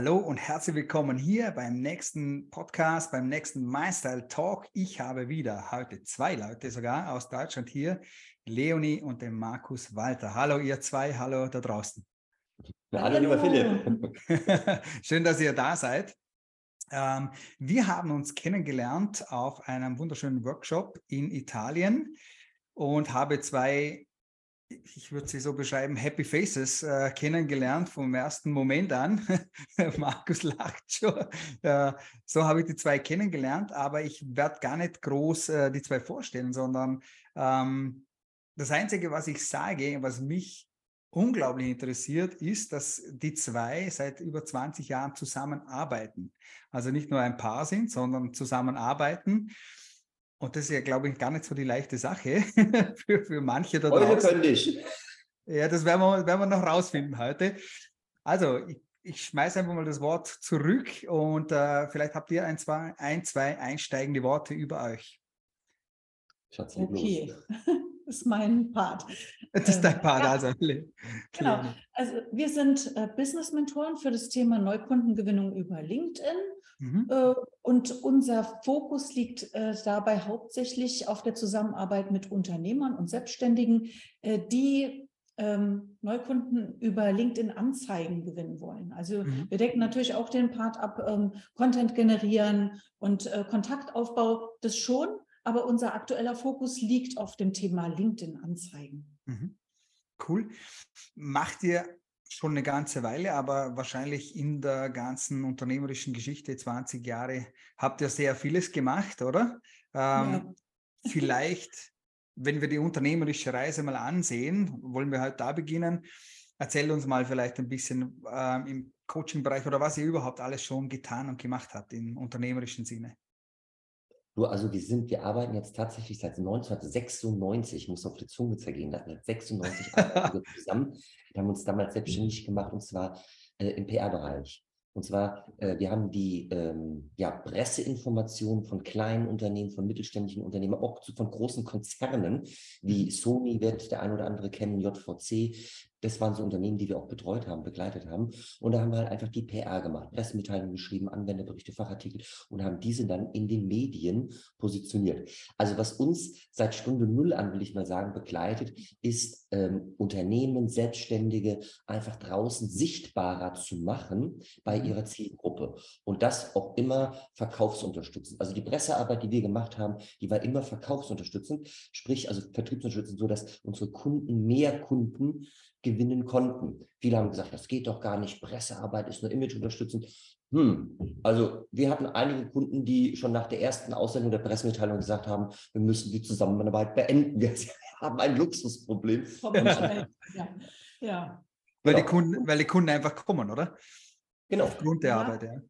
Hallo und herzlich willkommen hier beim nächsten Podcast, beim nächsten MyStyle Talk. Ich habe wieder heute zwei Leute sogar aus Deutschland hier, Leonie und den Markus Walter. Hallo ihr zwei, hallo da draußen. hallo, hallo. lieber Philipp. Schön, dass ihr da seid. Ähm, wir haben uns kennengelernt auf einem wunderschönen Workshop in Italien und habe zwei ich würde sie so beschreiben, Happy Faces äh, kennengelernt vom ersten Moment an. Markus lacht schon. Äh, so habe ich die zwei kennengelernt, aber ich werde gar nicht groß äh, die zwei vorstellen, sondern ähm, das Einzige, was ich sage, was mich unglaublich interessiert, ist, dass die zwei seit über 20 Jahren zusammenarbeiten. Also nicht nur ein Paar sind, sondern zusammenarbeiten. Und das ist ja, glaube ich, gar nicht so die leichte Sache für, für manche da draußen. Heute könnte ich. Ja, das werden wir, werden wir noch rausfinden heute. Also, ich, ich schmeiße einfach mal das Wort zurück und äh, vielleicht habt ihr ein zwei, ein, zwei einsteigende Worte über euch. Schatz, okay. Das ist mein Part. Das ist dein ähm, Part, ja. also. Genau. Also wir sind äh, Business-Mentoren für das Thema Neukundengewinnung über LinkedIn. Mhm. Äh, und unser Fokus liegt äh, dabei hauptsächlich auf der Zusammenarbeit mit Unternehmern und Selbstständigen, äh, die ähm, Neukunden über LinkedIn Anzeigen gewinnen wollen. Also mhm. wir decken natürlich auch den Part ab, ähm, Content generieren und Kontaktaufbau, das schon, aber unser aktueller Fokus liegt auf dem Thema LinkedIn Anzeigen. Mhm. Cool. Macht ihr schon eine ganze Weile, aber wahrscheinlich in der ganzen unternehmerischen Geschichte, 20 Jahre, habt ihr sehr vieles gemacht, oder? Ähm, ja. vielleicht, wenn wir die unternehmerische Reise mal ansehen, wollen wir halt da beginnen. Erzähl uns mal vielleicht ein bisschen ähm, im Coaching-Bereich oder was ihr überhaupt alles schon getan und gemacht habt im unternehmerischen Sinne. Du, also wir sind, wir arbeiten jetzt tatsächlich seit 1996, ich muss auf die Zunge zergehen seit 96 arbeiten wir zusammen. Wir haben uns damals selbstständig gemacht und zwar äh, im PR-Bereich. Und zwar, äh, wir haben die ähm, ja, Presseinformationen von kleinen Unternehmen, von mittelständischen Unternehmen, auch zu, von großen Konzernen wie mhm. Sony wird der ein oder andere kennen, JVC, das waren so Unternehmen, die wir auch betreut haben, begleitet haben. Und da haben wir halt einfach die PR gemacht, Pressemitteilungen geschrieben, Anwenderberichte, Fachartikel und haben diese dann in den Medien positioniert. Also was uns seit Stunde Null an, will ich mal sagen, begleitet, ist ähm, Unternehmen, Selbstständige einfach draußen sichtbarer zu machen bei mhm. ihrer Zielgruppe. Und das auch immer verkaufsunterstützend. Also die Pressearbeit, die wir gemacht haben, die war immer verkaufsunterstützend, sprich also vertriebsunterstützend, so dass unsere Kunden mehr Kunden gewinnen konnten. Viele haben gesagt, das geht doch gar nicht, Pressearbeit ist nur Image unterstützend. Hm, also wir hatten einige Kunden, die schon nach der ersten Aussendung der Pressemitteilung gesagt haben, wir müssen die Zusammenarbeit beenden. Wir haben ein Luxusproblem. Ja. ja. Weil, die. Kunden, weil die Kunden einfach kommen, oder? Genau. Aufgrund der ja. Arbeit, ja.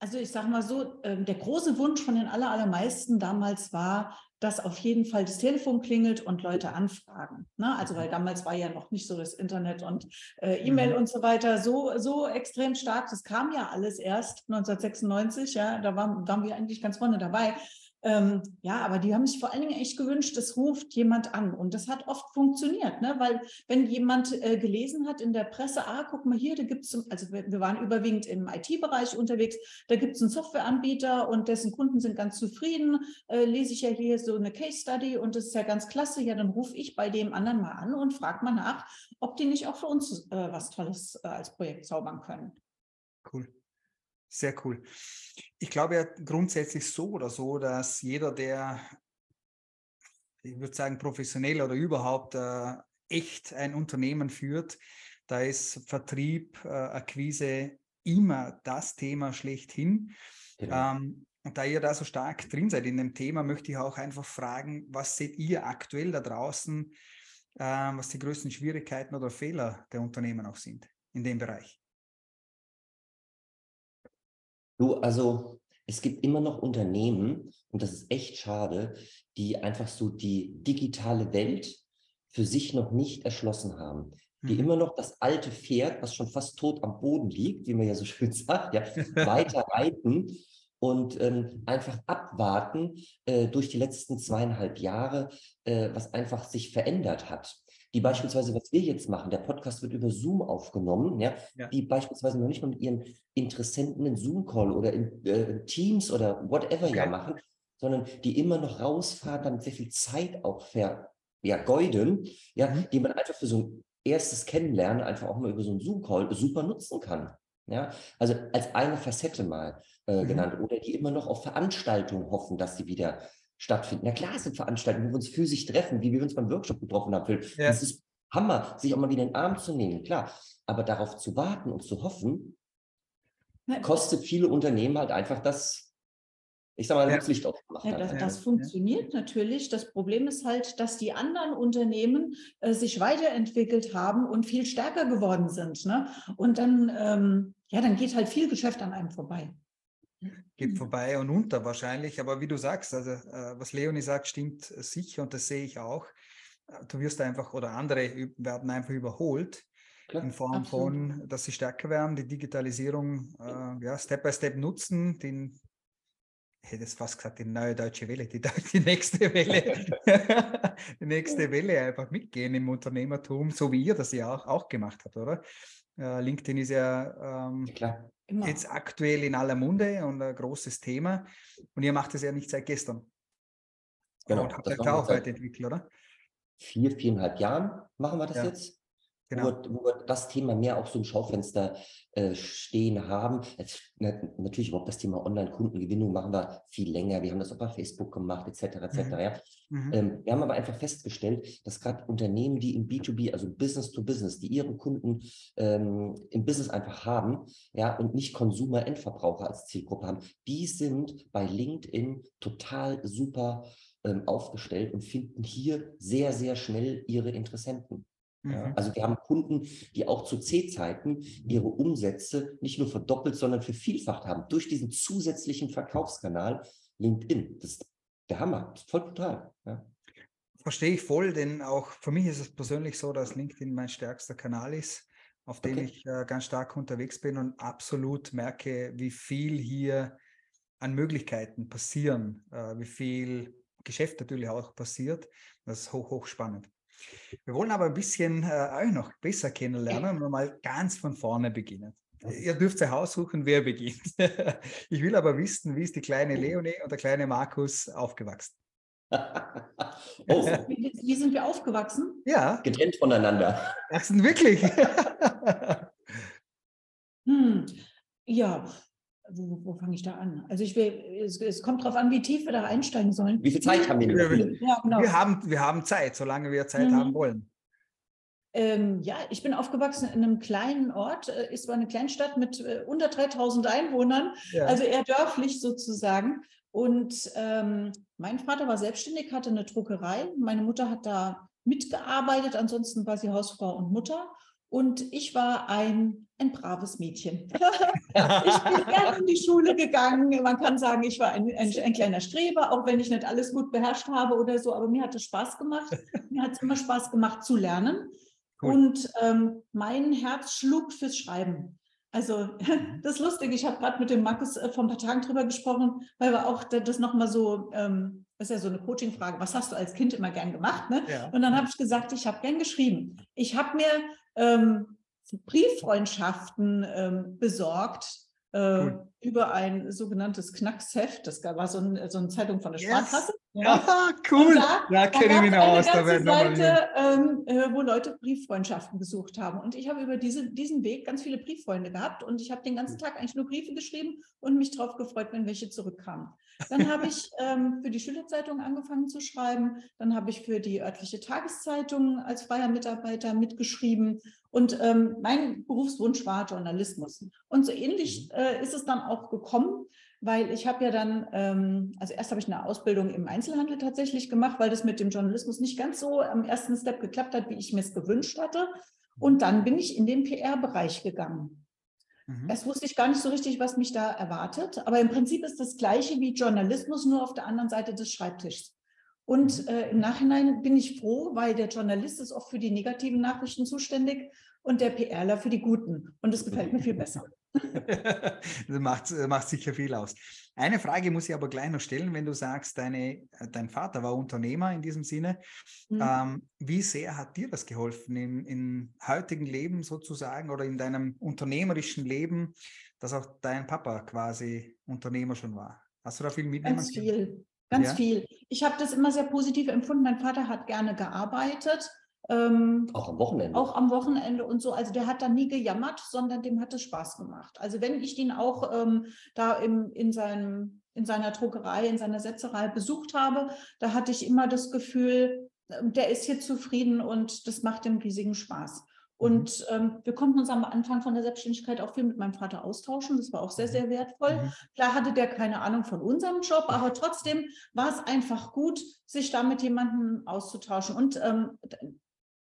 Also ich sage mal so, ähm, der große Wunsch von den aller, allermeisten damals war, dass auf jeden Fall das Telefon klingelt und Leute anfragen. Ne? Also weil damals war ja noch nicht so das Internet und äh, E-Mail mhm. und so weiter so, so extrem stark. Das kam ja alles erst 1996, ja, da waren, waren wir eigentlich ganz vorne dabei. Ähm, ja, aber die haben sich vor allen Dingen echt gewünscht, es ruft jemand an. Und das hat oft funktioniert, ne? weil wenn jemand äh, gelesen hat in der Presse, ah, guck mal hier, da gibt es, also wir, wir, waren überwiegend im IT-Bereich unterwegs, da gibt es einen Softwareanbieter und dessen Kunden sind ganz zufrieden, äh, lese ich ja hier so eine Case Study und das ist ja ganz klasse, ja, dann rufe ich bei dem anderen mal an und frage mal nach, ob die nicht auch für uns äh, was Tolles äh, als Projekt zaubern können. Cool. Sehr cool. Ich glaube ja grundsätzlich so oder so, dass jeder, der, ich würde sagen, professionell oder überhaupt äh, echt ein Unternehmen führt, da ist Vertrieb, äh, Akquise immer das Thema schlechthin. Genau. Ähm, und da ihr da so stark drin seid in dem Thema, möchte ich auch einfach fragen, was seht ihr aktuell da draußen, äh, was die größten Schwierigkeiten oder Fehler der Unternehmen auch sind in dem Bereich? Du, also es gibt immer noch Unternehmen, und das ist echt schade, die einfach so die digitale Welt für sich noch nicht erschlossen haben. Die mhm. immer noch das alte Pferd, was schon fast tot am Boden liegt, wie man ja so schön sagt, ja, weiter reiten und ähm, einfach abwarten äh, durch die letzten zweieinhalb Jahre, äh, was einfach sich verändert hat. Die beispielsweise, was wir jetzt machen, der Podcast wird über Zoom aufgenommen, ja, Ja. die beispielsweise noch nicht mal mit ihren Interessenten einen Zoom-Call oder in äh, Teams oder whatever ja Okay. machen, sondern die immer noch rausfahren, damit sehr viel Zeit auch ver, ja, geuden, ja, Mhm. die man einfach für so ein erstes Kennenlernen einfach auch mal über so einen Zoom-Call super nutzen kann. Ja, also als eine Facette mal äh, Mhm. genannt. Oder die immer noch auf Veranstaltungen hoffen, dass sie wieder stattfinden. Na klar, es sind Veranstaltungen, wo wir uns physisch treffen, wie wir uns beim Workshop getroffen haben. Phil. Ja. Das ist Hammer, sich auch mal wieder in den Arm zu nehmen, klar. Aber darauf zu warten und zu hoffen, kostet viele Unternehmen halt einfach das, ich sag mal, Ja. das Licht ausgemacht. Ja, das, das ja. funktioniert natürlich. Das Problem ist halt, dass die anderen Unternehmen äh, sich weiterentwickelt haben und viel stärker geworden sind. Ne? Und dann, ähm, ja, dann geht halt viel Geschäft an einem vorbei. Geht Mhm. vorbei und unter wahrscheinlich. Aber wie du sagst, also äh, was Leonie sagt, stimmt äh, sicher und das sehe ich auch. Äh, Du wirst einfach oder andere werden einfach überholt Klar. in Form Absolut. von, dass sie stärker werden, die Digitalisierung äh, ja, Step by Step nutzen, den ich hätte jetzt fast gesagt, die neue deutsche Welle, die, die nächste Welle, die nächste Welle einfach mitgehen im Unternehmertum, so wie ihr das ja auch, auch gemacht habt, oder? Äh, LinkedIn ist ja ähm, Ja, klar. Immer. jetzt aktuell in aller Munde und ein großes Thema. Und ihr macht es ja nicht seit gestern. Genau, Und habt das euch da auch weiterentwickelt, oder? Vier, viereinhalb Jahren machen wir das Ja, jetzt. Genau. wo, wir, wo wir das Thema mehr auch so im Schaufenster äh, stehen haben. Jetzt, na, natürlich überhaupt das Thema Online-Kundengewinnung machen wir viel länger. Wir haben das auch bei Facebook gemacht, etc. etc. Mhm. Ja. Mhm. Ähm, wir haben aber einfach festgestellt, dass gerade Unternehmen, die im B2B, also Business to Business, die ihre Kunden ähm, im Business einfach haben, ja, und nicht Konsumer, Endverbraucher als Zielgruppe haben, die sind bei LinkedIn total super ähm, aufgestellt und finden hier sehr, sehr schnell ihre Interessenten. Ja, Mhm. also wir haben Kunden, die auch zu C-Zeiten ihre Umsätze nicht nur verdoppelt, sondern vervielfacht haben durch diesen zusätzlichen Verkaufskanal LinkedIn. Das ist der Hammer, voll total. Ja. Verstehe ich voll, denn auch für mich ist es persönlich so, dass LinkedIn mein stärkster Kanal ist, auf dem Okay. ich äh, ganz stark unterwegs bin und absolut merke, wie viel hier an Möglichkeiten passieren, äh, wie viel Geschäft natürlich auch passiert. Das ist hoch, hoch spannend. Wir wollen aber ein bisschen äh, euch noch besser kennenlernen und mal ganz von vorne beginnen. Ihr dürft euch aussuchen, wer beginnt. ich will aber wissen, wie ist die kleine Leonie und der kleine Markus aufgewachsen? oh, Wie, wie sind wir aufgewachsen? Ja, getrennt voneinander. das sind wirklich. Hm, ja, wo, wo fange ich da an? Also ich will, es, es kommt darauf an, wie tief wir da einsteigen sollen. Wie viel Zeit haben wir Ja, genau. wir, haben, wir haben Zeit, solange wir Zeit Mhm. haben wollen. Ähm, ja, ich bin aufgewachsen in einem kleinen Ort. äh, Es war eine Kleinstadt mit äh, unter 3000 Einwohnern, Ja. also eher dörflich sozusagen. Und ähm, mein Vater war selbstständig, hatte eine Druckerei. Meine Mutter hat da mitgearbeitet, ansonsten war sie Hausfrau und Mutter. Und ich war ein, ein braves Mädchen. Ich bin gerne in die Schule gegangen. Man kann sagen, ich war ein, ein, ein kleiner Streber, auch wenn ich nicht alles gut beherrscht habe oder so. Aber mir hat es Spaß gemacht. Mir hat es immer Spaß gemacht zu lernen. Cool. Und ähm, mein Herz schlug fürs Schreiben. Also das ist lustig. Ich habe gerade mit dem Markus äh, vor ein paar Tagen drüber gesprochen, weil wir auch da- das nochmal so, ähm, das ist ja so eine Coaching-Frage, was hast du als Kind immer gern gemacht? Ne? ja. Und dann habe ich gesagt, ich habe gern geschrieben. Ich habe mir ähm, Brieffreundschaften ähm, besorgt äh, Cool. über ein sogenanntes Knacksheft. Das war so, ein, so eine Zeitung von der Yes. Sparkasse. Ja, cool. Und da- Da kenne ich mich noch aus. Da werden Seite, ähm, äh, wo Leute Brieffreundschaften gesucht haben. Und ich habe über diese, diesen Weg ganz viele Brieffreunde gehabt und ich habe den ganzen Tag eigentlich nur Briefe geschrieben und mich darauf gefreut, wenn welche zurückkamen. Dann habe ich ähm, für die Schülerzeitung angefangen zu schreiben. Dann habe ich für die örtliche Tageszeitung als freier Mitarbeiter mitgeschrieben. Und ähm, mein Berufswunsch war Journalismus. Und so ähnlich äh, ist es dann auch gekommen weil ich habe ja dann, ähm, also erst habe ich eine Ausbildung im Einzelhandel tatsächlich gemacht, weil das mit dem Journalismus nicht ganz so am ersten Step geklappt hat, wie ich mir es gewünscht hatte. Und dann bin ich in den PR-Bereich gegangen. Mhm. Erst wusste ich gar nicht so richtig, was mich da erwartet, aber im Prinzip ist das gleiche wie Journalismus, nur auf der anderen Seite des Schreibtischs. Und äh, im Nachhinein bin ich froh, weil der Journalist ist oft für die negativen Nachrichten zuständig und der PRler für die guten. Und das gefällt mir viel besser. das macht, macht sicher viel aus. Eine Frage muss ich aber gleich noch stellen, wenn du sagst, deine, dein Vater war Unternehmer in diesem Sinne. Mhm. Ähm, wie sehr hat dir das geholfen im, im heutigen Leben sozusagen oder in deinem unternehmerischen Leben, dass auch dein Papa quasi Unternehmer schon war? Hast du da viel mitnehmen Ganz viel, ganz ja? viel. Ich habe das immer sehr positiv empfunden. Mein Vater hat gerne gearbeitet ähm, auch am Wochenende. Auch am Wochenende und so. Also der hat da nie gejammert, sondern dem hat es Spaß gemacht. Also wenn ich ihn auch ähm, da im, in, seinem, in seiner Druckerei, in seiner Setzerei besucht habe, da hatte ich immer das Gefühl, ähm, der ist hier zufrieden und das macht ihm riesigen Spaß. Mhm. Und ähm, wir konnten uns am Anfang von der Selbstständigkeit auch viel mit meinem Vater austauschen. Das war auch sehr, mhm. sehr wertvoll. Mhm. Klar hatte der keine Ahnung von unserem Job, aber trotzdem war es einfach gut, sich da mit jemandem auszutauschen. Und ähm,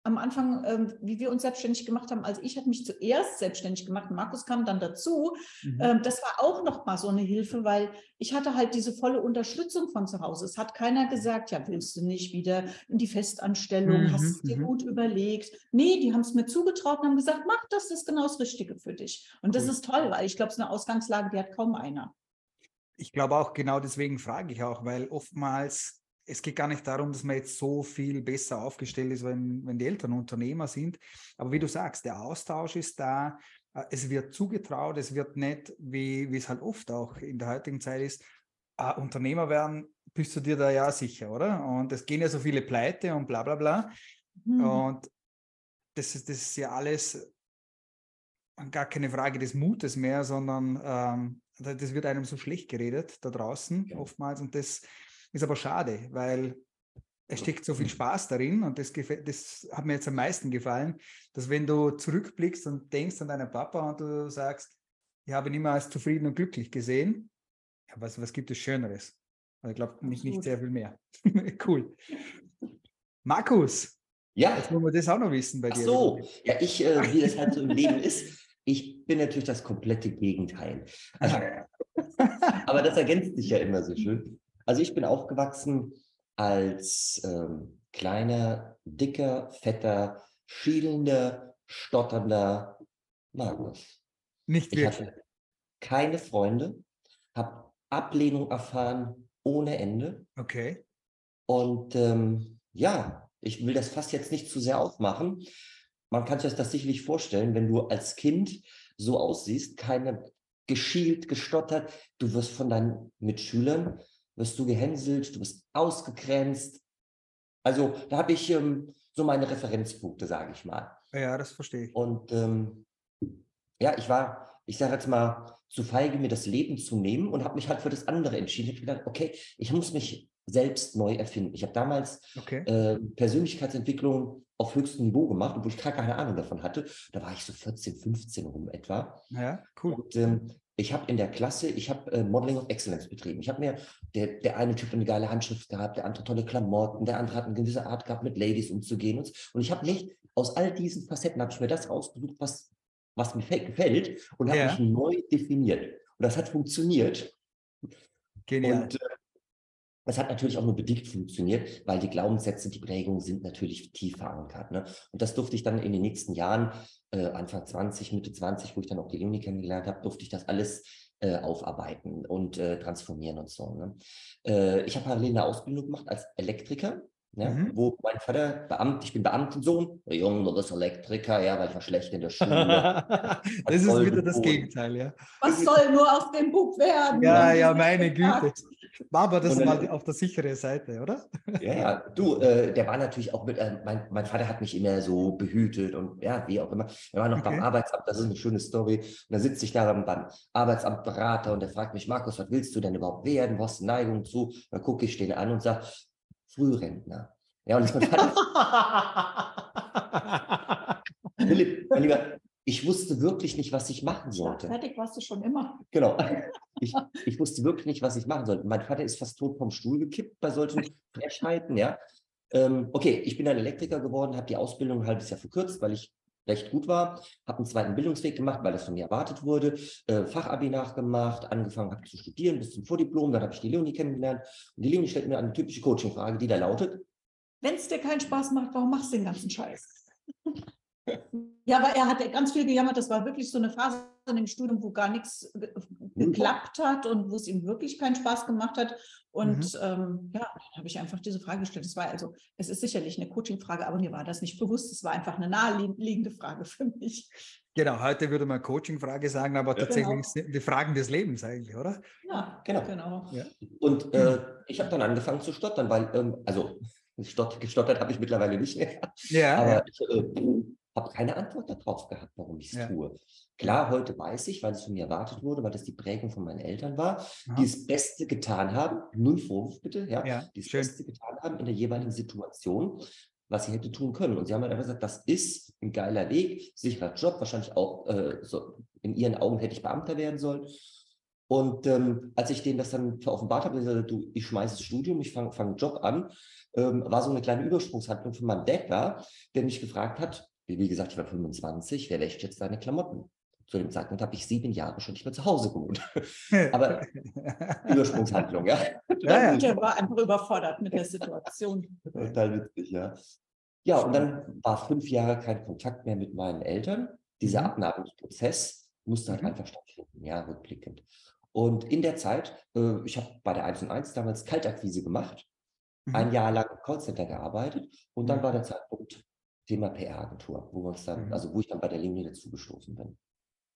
am Anfang, ähm, wie wir uns selbstständig gemacht haben, also ich habe mich zuerst selbstständig gemacht, Markus kam dann dazu. Mhm. Ähm, das war auch noch mal so eine Hilfe, weil ich hatte halt diese volle Unterstützung von zu Hause. Es hat keiner gesagt, ja, willst du nicht wieder in die Festanstellung, mhm. hast du dir mhm. gut überlegt. Nee, die haben es mir zugetraut und haben gesagt, mach das, das ist genau das Richtige für dich. Und das ist toll, weil ich glaube, es ist eine Ausgangslage, die hat kaum einer. Ich glaube auch genau deswegen frage ich auch, weil oftmals es geht gar nicht darum, dass man jetzt so viel besser aufgestellt ist, wenn, wenn die Eltern Unternehmer sind. Aber wie du sagst, der Austausch ist da. Äh, es wird zugetraut, es wird nicht, wie, wie es halt oft auch in der heutigen Zeit ist, uh, Unternehmer werden, bist du dir da ja sicher, oder? Und es gehen ja so viele Pleite und bla bla bla. Mhm. Und das ist, das ist ja alles gar keine Frage des Mutes mehr, sondern ähm, das wird einem so schlecht geredet da draußen ja. oftmals. Und das, ist aber schade, weil es steckt so viel Spaß darin und das, das, hat mir jetzt am meisten gefallen, dass wenn du zurückblickst und denkst an deinen Papa und du sagst, ich habe ihn immer als zufrieden und glücklich gesehen, ja, was, was gibt es Schöneres? Also ich glaube, nicht, nicht sehr viel mehr. cool. Markus, ja. jetzt wollen wir das auch noch wissen bei Ach dir. so, ja, ich, äh, wie das halt so im Leben ist, ich bin natürlich das komplette Gegenteil. aber das ergänzt sich ja immer so schön. Also ich bin aufgewachsen als ähm, kleiner, dicker, fetter, schielender, stotternder Magnus. Nicht wirklich. Ich hatte keine Freunde, habe Ablehnung erfahren ohne Ende. Okay. Und ähm, ja, ich will das fast jetzt nicht zu sehr aufmachen. Man kann sich das sicherlich vorstellen, wenn du als Kind so aussiehst, keine geschielt, gestottert, du wirst von deinen Mitschülern wirst du gehänselt, du bist ausgegrenzt. Also da habe ich ähm, so meine Referenzpunkte, sage ich mal. Ja, das verstehe ich. Und ähm, ja, ich war, ich sage jetzt mal, zu feige, mir das Leben zu nehmen und habe mich halt für das andere entschieden. Ich habe gedacht, okay, ich muss mich selbst neu erfinden. Ich habe damals okay. äh, Persönlichkeitsentwicklung auf höchstem Niveau gemacht, obwohl ich gar keine Ahnung davon hatte. Da war ich so 14, 15 rum etwa. Ja, cool. Und ähm, ich habe in der Klasse, ich habe äh, Modeling of Excellence betrieben. Ich habe mir, der, der eine Typ eine geile Handschrift gehabt, der andere tolle Klamotten, der andere hat eine gewisse Art gehabt, mit Ladies umzugehen. Und, und ich habe mich, aus all diesen Facetten, habe ich mir das rausgesucht, was, was mir gefällt und habe ja. mich neu definiert. Und das hat funktioniert. Genial. Und äh, es hat natürlich auch nur bedingt funktioniert, weil die Glaubenssätze, die Prägungen sind natürlich tief verankert. Ne? Und das durfte ich dann in den nächsten Jahren, äh, Anfang 20, Mitte 20, wo ich dann auch die Leonie kennengelernt habe, durfte ich das alles äh, aufarbeiten und äh, transformieren und so. Ne? Äh, ich habe parallel eine Ausbildung gemacht als Elektriker ja, mhm. Wo mein Vater, Beamt, ich bin Beamtensohn, der Junge, du bist Elektriker, ja, weil ich war schlecht in der Schule. das ist wieder das Gegenteil, ja. Was soll nur aus dem Bub werden? Ja, ja, meine Güte. War aber das dann, mal auf der sicheren Seite, oder? Ja, ja, du, äh, der war natürlich auch mit, äh, mein, mein Vater hat mich immer so behütet und ja, wie auch immer. Er war noch okay. beim Arbeitsamt, das ist eine schöne Story. Und da sitze ich da beim, Arbeitsamtberater und der fragt mich, Markus, was willst du denn überhaupt werden? Was Neigung zu? Dann gucke ich den an und sage, Frührentner. Ja, und mein Vater. Philipp, mein Lieber, ich wusste wirklich nicht, was ich machen sollte. Fertig warst du schon immer. Genau. Ich, ich wusste wirklich nicht, was ich machen sollte. Mein Vater ist fast tot vom Stuhl gekippt bei solchen Frechheiten, ja. Ähm, okay, ich bin dann Elektriker geworden, habe die Ausbildung ein halbes Jahr verkürzt, weil ich recht gut war, habe einen zweiten Bildungsweg gemacht, weil das von mir erwartet wurde, äh, Fachabi nachgemacht, angefangen habe zu studieren bis zum Vordiplom, dann habe ich die Leonie kennengelernt und die Leonie stellt mir eine typische Coaching-Frage, die da lautet, wenn es dir keinen Spaß macht, warum machst du den ganzen Scheiß? Ja, aber er hat ganz viel gejammert. Das war wirklich so eine Phase in dem Studium, wo gar nichts geklappt hat und wo es ihm wirklich keinen Spaß gemacht hat. Und mhm. ähm, ja, dann habe ich einfach diese Frage gestellt. Es war also, es ist sicherlich eine Coaching-Frage, aber mir war das nicht bewusst. Es war einfach eine naheliegende Frage für mich. Genau, heute würde man Coaching-Frage sagen, aber ja, tatsächlich genau. die Fragen des Lebens eigentlich, oder? Ja, genau. genau. Ja. Und äh, ich habe dann angefangen zu stottern, weil, ähm, also gestottert habe ich mittlerweile nicht mehr. Ja, aber ja. ich äh, habe keine Antwort darauf gehabt, warum ich es ja. tue. Klar, heute weiß ich, weil es von mir erwartet wurde, weil das die Prägung von meinen Eltern war, Aha. die das Beste getan haben, null Vorwurf bitte, ja, ja die das schön. Beste getan haben in der jeweiligen Situation, was sie hätte tun können. Und sie haben halt einfach gesagt, das ist ein geiler Weg, sicherer Job, wahrscheinlich auch äh, so in ihren Augen hätte ich Beamter werden sollen. Und ähm, als ich denen das dann offenbart habe, gesagt, du, ich schmeiße das Studium, ich fange fang einen Job an, ähm, war so eine kleine Übersprungshandlung von meinem Dad da, der mich gefragt hat, wie gesagt, ich war 25, wer wäscht jetzt deine Klamotten? Zu dem Zeitpunkt habe ich sieben Jahre schon nicht mehr zu Hause gewohnt. Aber Übersprungshandlung, ja. ja, ja. Der war einfach überfordert mit der Situation. Total witzig, ja. Ja, und dann war fünf Jahre kein Kontakt mehr mit meinen Eltern. Dieser mhm. Abnabelungsprozess musste halt mhm. einfach stattfinden, ja, rückblickend. Und in der Zeit, äh, ich habe bei der 1 und 1 damals Kaltakquise gemacht, mhm. ein Jahr lang im Callcenter gearbeitet und dann mhm. war der Zeitpunkt Thema PR-Agentur, wo wir uns dann, mhm. also wo ich dann bei der Linie dazu gestoßen bin.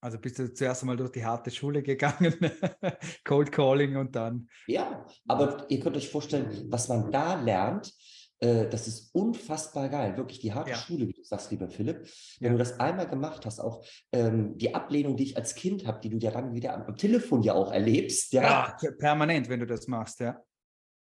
Also bist du zuerst einmal durch die harte Schule gegangen, Cold Calling und dann. Ja, aber ihr könnt euch vorstellen, was man da lernt, äh, das ist unfassbar geil. Wirklich die harte ja. Schule, wie du sagst, lieber Philipp. Wenn ja. du das einmal gemacht hast, auch ähm, die Ablehnung, die ich als Kind habe, die du ja dann wieder am, am Telefon ja auch erlebst. Ja. ja. permanent, wenn du das machst, ja.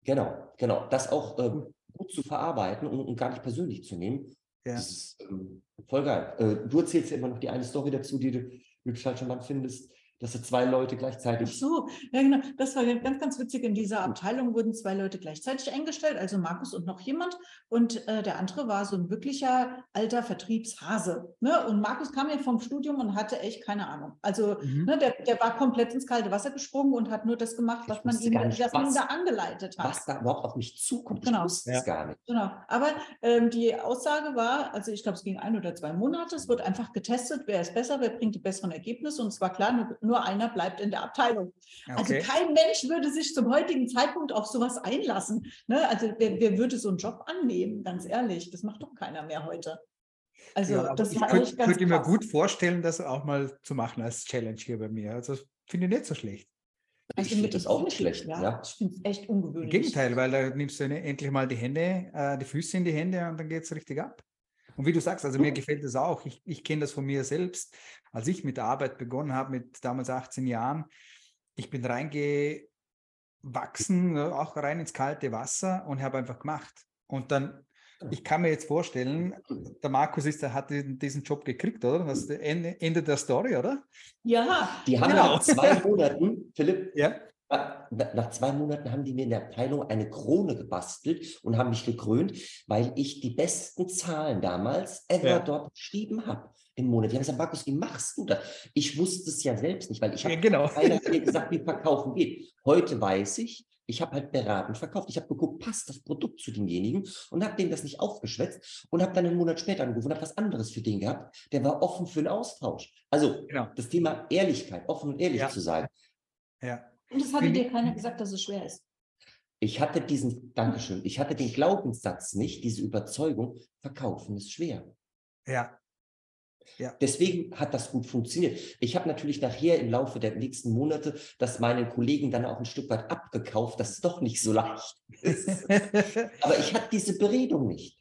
Genau, genau. Das auch ähm, gut zu verarbeiten und, und, gar nicht persönlich zu nehmen. Ja. Das ist ähm, voll geil. Äh, du erzählst ja immer noch die eine Story dazu, die du, du total findest dass da zwei Leute gleichzeitig. Ach so, ja genau. Das war ganz, ganz witzig. In dieser Abteilung wurden zwei Leute gleichzeitig eingestellt, also Markus und noch jemand. Und äh, der andere war so ein wirklicher alter Vertriebshase. Ne? Und Markus kam ja vom Studium und hatte echt keine Ahnung. Also mhm. ne, der, der war komplett ins kalte Wasser gesprungen und hat nur das gemacht, was man ihm, nicht, was man da angeleitet hat. Was da überhaupt auf mich zukommt, genau. ich wusste ja. es gar nicht. Genau. Aber ähm, die Aussage war, also ich glaube, es ging ein oder zwei Monate, es wird einfach getestet, wer ist besser, wer bringt die besseren Ergebnisse. Und es war klar, nur, nur einer bleibt in der Abteilung. Also okay. Also kein Mensch würde sich zum heutigen Zeitpunkt auf sowas einlassen. Ne? Also wer, wer, würde so einen Job annehmen, ganz ehrlich? Das macht doch keiner mehr heute. Also ja, das ich könnte, könnte mir gut vorstellen, das auch mal zu machen als Challenge hier bei mir. Also finde ich nicht so schlecht. Ich finde das auch nicht schlecht. Ja, ja. Ich finde es echt ungewöhnlich. Im Gegenteil, weil da nimmst du endlich mal die Hände, äh, die Füße in die Hände und dann geht es richtig ab. Und wie du sagst, also mir gefällt das auch. Ich, ich kenne das von mir selbst. Als ich mit der Arbeit begonnen habe, mit damals 18 Jahren, ich bin reingewachsen, ne, auch rein ins kalte Wasser und habe einfach gemacht. Und dann, ich kann mir jetzt vorstellen, der Markus ist, der hat diesen Job gekriegt, oder? Das ist Ende, Ende der Story, oder? Ja. Die haben genau. nach zwei Monaten, Philipp, ja? Nach zwei Monaten haben die mir in der Abteilung eine Krone gebastelt und haben mich gekrönt, weil ich die besten Zahlen damals ever ja. dort geschrieben habe im Monat. Die haben gesagt, Markus, wie machst du das? Ich wusste es ja selbst nicht, weil ich habe ja, genau. keiner mir gesagt, wie verkaufen geht. Heute weiß ich, ich habe halt beratend verkauft. Ich habe geguckt, passt das Produkt zu demjenigen und habe dem das nicht aufgeschwätzt und habe dann einen Monat später angerufen und habe was anderes für den gehabt. Der war offen für einen Austausch. Also genau. das Thema Ehrlichkeit, offen und ehrlich ja. zu sein. Ja. Und es hatte dir keiner gesagt, dass es schwer ist. Ich hatte diesen, Dankeschön, ich hatte den Glaubenssatz nicht, diese Überzeugung, verkaufen ist schwer. Ja. Ja. Deswegen hat das gut funktioniert. Ich habe natürlich nachher im Laufe der nächsten Monate das meinen Kollegen dann auch ein Stück weit abgekauft, dass es doch nicht so leicht ist. Aber ich hatte diese Beredung nicht.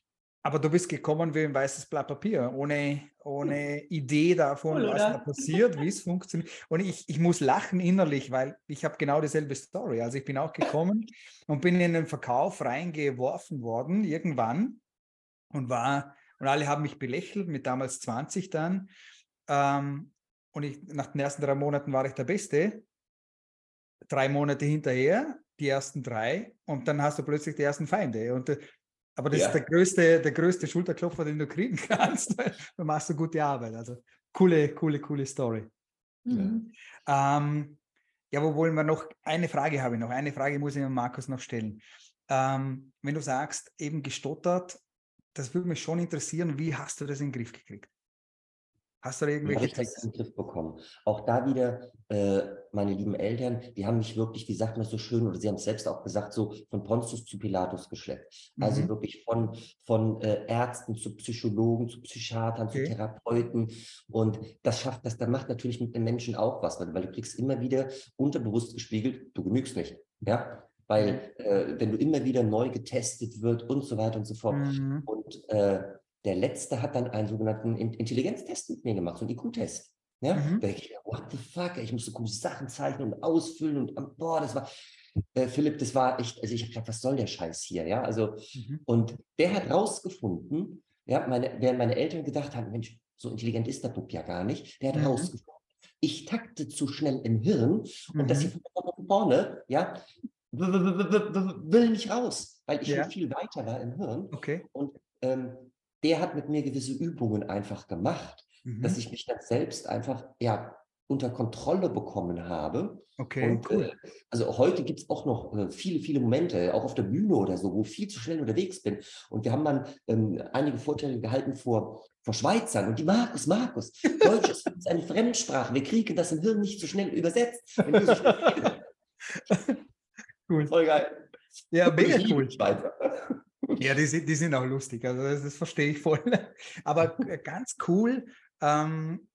Aber du bist gekommen wie ein weißes Blatt Papier, ohne, ohne Idee davon, cool, was da passiert, wie es funktioniert. Und ich, ich muss lachen innerlich, weil ich habe genau dieselbe Story. Also ich bin auch gekommen und bin in den Verkauf reingeworfen worden, irgendwann, und war, und alle haben mich belächelt, mit damals 20 dann. Ähm, und ich, nach den ersten drei Monaten war ich der Beste. Drei Monate hinterher, die ersten drei, und dann hast du plötzlich die ersten Feinde. Und äh, aber das ja. ist der größte, der größte Schulterklopfer, den du kriegen kannst. du machst so gute Arbeit. Also coole, coole, coole Story. Mhm. Ähm, ja, wo wollen wir noch? Eine Frage habe ich noch. Eine Frage muss ich an Markus noch stellen. Ähm, wenn du sagst, eben gestottert, das würde mich schon interessieren, wie hast du das in den Griff gekriegt? Hast du da irgendwelche habe ich das Tricks? in den Griff bekommen? Auch da wieder, äh, meine lieben Eltern, die haben mich wirklich, wie sagt man so schön, oder sie haben es selbst auch gesagt, so von Pontius zu Pilatus geschleppt. Also Mhm. wirklich von, von äh, Ärzten zu Psychologen, zu Psychiatern, Okay. zu Therapeuten. Und das schafft, das, das macht natürlich mit den Menschen auch was, weil, weil du kriegst immer wieder unterbewusst gespiegelt, du genügst nicht. Ja, weil äh, wenn du immer wieder neu getestet wird und so weiter und so fort. Mhm. Und äh, der letzte hat dann einen sogenannten In- Intelligenztest mit mir gemacht, so einen IQ-Test. Ja, Mhm. da ich, what the fuck, ich musste coole Sachen zeichnen und ausfüllen und ähm, boah, das war, äh, Philipp, das war echt, also ich habe gedacht, was soll der Scheiß hier, ja, also Mhm. und der hat rausgefunden, ja, meine, während meine Eltern gedacht haben, Mensch, so intelligent ist der Bub ja gar nicht, der hat Mhm. rausgefunden, ich takte zu schnell im Hirn und das hier Mhm. von vorne, ja, will nicht raus, weil ich Ja. schon viel weiter war im Hirn Okay. und ähm, der hat mit mir gewisse Übungen einfach gemacht, Mhm. dass ich mich dann selbst einfach ja unter Kontrolle bekommen habe. Okay, Und cool. äh, also heute gibt es auch noch äh, viele, viele Momente, auch auf der Bühne oder so, wo ich viel zu schnell unterwegs bin. Und wir haben dann ähm, einige Vorträge gehalten vor, vor Schweizern und die Markus, Markus, Deutsch ist für uns eine Fremdsprache. Wir kriegen das im Hirn nicht so schnell übersetzt. Wenn so schnell. Cool. Voll geil. Ja, mega cool. Schweizer. Ja, die sind, die sind auch lustig. Also das, das verstehe ich voll. Aber äh, ganz cool, ähm,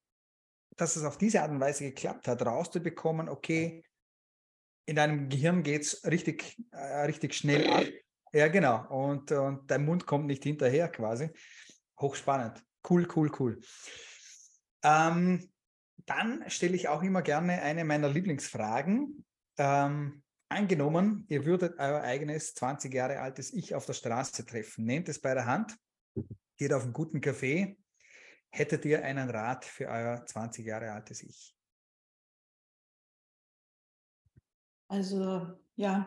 dass es auf diese Art und Weise geklappt hat, rauszubekommen, okay, in deinem Gehirn geht es richtig, äh, richtig schnell ab. Ja, genau. Und, und dein Mund kommt nicht hinterher quasi. Hochspannend. Cool, cool, cool. Ähm, dann stelle ich auch immer gerne eine meiner Lieblingsfragen. Ähm, angenommen, ihr würdet euer eigenes 20 Jahre altes Ich auf der Straße treffen. Nehmt es bei der Hand, geht auf einen guten Kaffee. Hättet ihr einen Rat für euer 20 Jahre altes Ich? Also ja,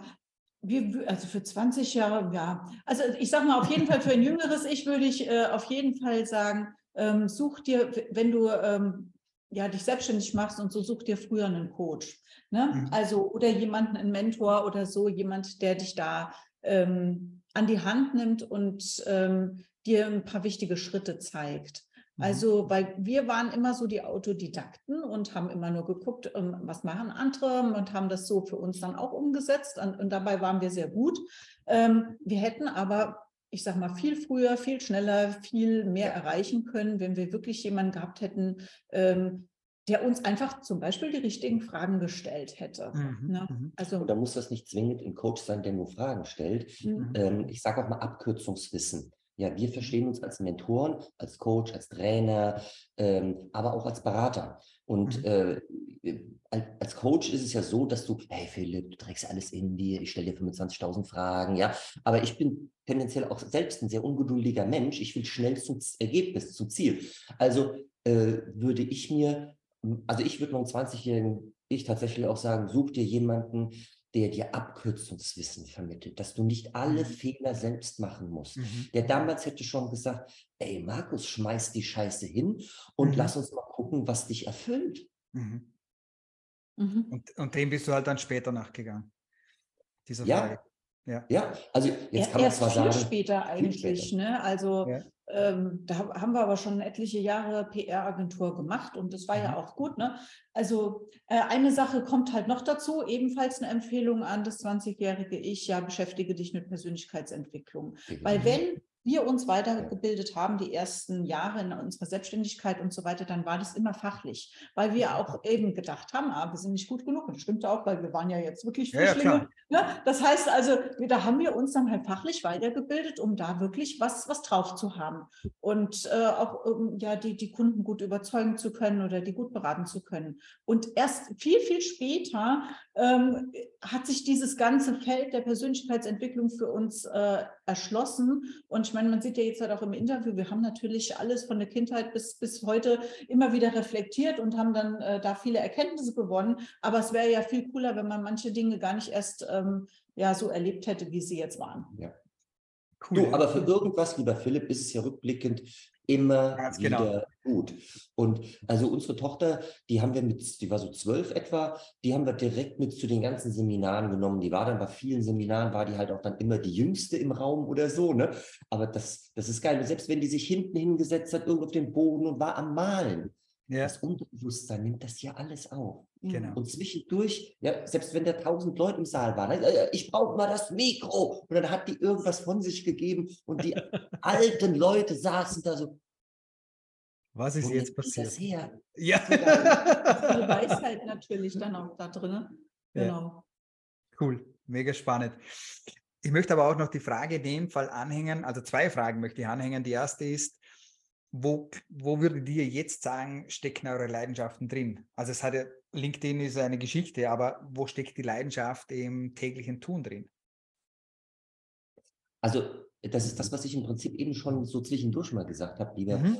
wir, also für 20 Jahre, ja. Also ich sage mal, auf jeden Fall für ein jüngeres Ich würde ich äh, auf jeden Fall sagen, ähm, such dir, wenn du ähm, ja, dich selbstständig machst und so, such dir früher einen Coach. Ne? Mhm. Also oder jemanden, einen Mentor oder so, jemand, der dich da ähm, an die Hand nimmt und ähm, dir ein paar wichtige Schritte zeigt. Mhm. Also, weil wir waren immer so die Autodidakten und haben immer nur geguckt, ähm, was machen andere und haben das so für uns dann auch umgesetzt. Und, dabei waren wir sehr gut. Ähm, wir hätten aber, ich sag mal, viel früher, viel schneller, viel mehr erreichen können, wenn wir wirklich jemanden gehabt hätten, ähm, der uns einfach zum Beispiel die richtigen Fragen gestellt hätte. Mhm, Ne? mhm. Also, Und da muss das nicht zwingend ein Coach sein, der nur Fragen stellt. mhm. Ähm, ich sage auch mal Abkürzungswissen. Ja, wir verstehen uns als Mentoren, als Coach, als Trainer, ähm, aber auch als Berater. Und Mhm. äh, als, Coach ist es ja so, dass du, hey Philipp, du trägst alles in dir, ich stelle dir 25.000 Fragen, ja. Aber ich bin tendenziell auch selbst ein sehr ungeduldiger Mensch. Ich will schnell zum Ergebnis, zum Ziel. Also äh, würde ich mir, also ich würde meinem 20-jährigen Ich tatsächlich auch sagen, such dir jemanden, der dir Abkürzungswissen vermittelt, dass du nicht alle Mhm. Fehler selbst machen musst. Mhm. Der damals hätte schon gesagt, ey Markus, schmeiß die Scheiße hin und Mhm. lass uns mal gucken, was dich erfüllt. Mhm. Mhm. Und, und dem bist du halt dann später nachgegangen. Dieser Ja. Frage. Ja. Ja, also jetzt Er- kann man Erst zwar viel sagen, später eigentlich, später. ne? Also Ja. Ähm, da hab- haben wir aber schon etliche Jahre PR-Agentur gemacht und das war Mhm. ja auch gut, ne? Also äh, eine Sache kommt halt noch dazu, ebenfalls eine Empfehlung an das 20-jährige Ich, ja, beschäftige dich mit Persönlichkeitsentwicklung. Weil wenn wir uns weitergebildet haben, die ersten Jahre in unserer Selbstständigkeit und so weiter, dann war das immer fachlich, weil wir auch eben gedacht haben, ah, wir sind nicht gut genug. Und das stimmt auch, weil wir waren ja jetzt wirklich Ja, ja, Frischlinge. ne? Das heißt also, da haben wir uns dann halt fachlich weitergebildet, um da wirklich was, was drauf zu haben und äh, auch ähm, ja, die, die Kunden gut überzeugen zu können oder die gut beraten zu können. Und erst viel, viel später ähm, hat sich dieses ganze Feld der Persönlichkeitsentwicklung für uns äh, erschlossen. Und ich meine, man sieht ja jetzt halt auch im Interview, wir haben natürlich alles von der Kindheit bis, bis heute immer wieder reflektiert und haben dann äh, da viele Erkenntnisse gewonnen. Aber es wäre ja viel cooler, wenn man manche Dinge gar nicht erst ähm, ja, so erlebt hätte, wie sie jetzt waren. Cool. Du, ja. aber für irgendwas, lieber Philipp, ist es ja rückblickend immer Ganz wieder genau. Gut. Und also unsere Tochter, die haben wir mit, die war so zwölf etwa, die haben wir direkt mit zu den ganzen Seminaren genommen. Die war dann bei vielen Seminaren, war die halt auch dann immer die Jüngste im Raum oder so, ne? Aber das, das ist geil. Und selbst wenn die sich hinten hingesetzt hat, irgendwo auf den Boden und war am Malen, Ja, Das Unterbewusstsein nimmt das ja alles auf. genau. Und zwischendurch, ja, selbst wenn da tausend Leute im Saal waren, äh, ich brauche mal das Mikro. Und dann hat die irgendwas von sich gegeben und die alten Leute saßen da so. Was ist wo jetzt passiert? Das her? Die Ja. Weisheit natürlich dann auch da drin. Ja. Genau. Cool, mega spannend. Ich möchte aber auch noch die Frage in dem Fall anhängen, also zwei Fragen möchte ich anhängen. Die erste ist, wo, wo würdet ihr jetzt sagen, stecken eure Leidenschaften drin? Also es hat ja, LinkedIn ist eine Geschichte, aber wo steckt die Leidenschaft im täglichen Tun drin? Also, das ist das, was ich im Prinzip eben schon so zwischendurch mal gesagt habe, lieber. Mhm.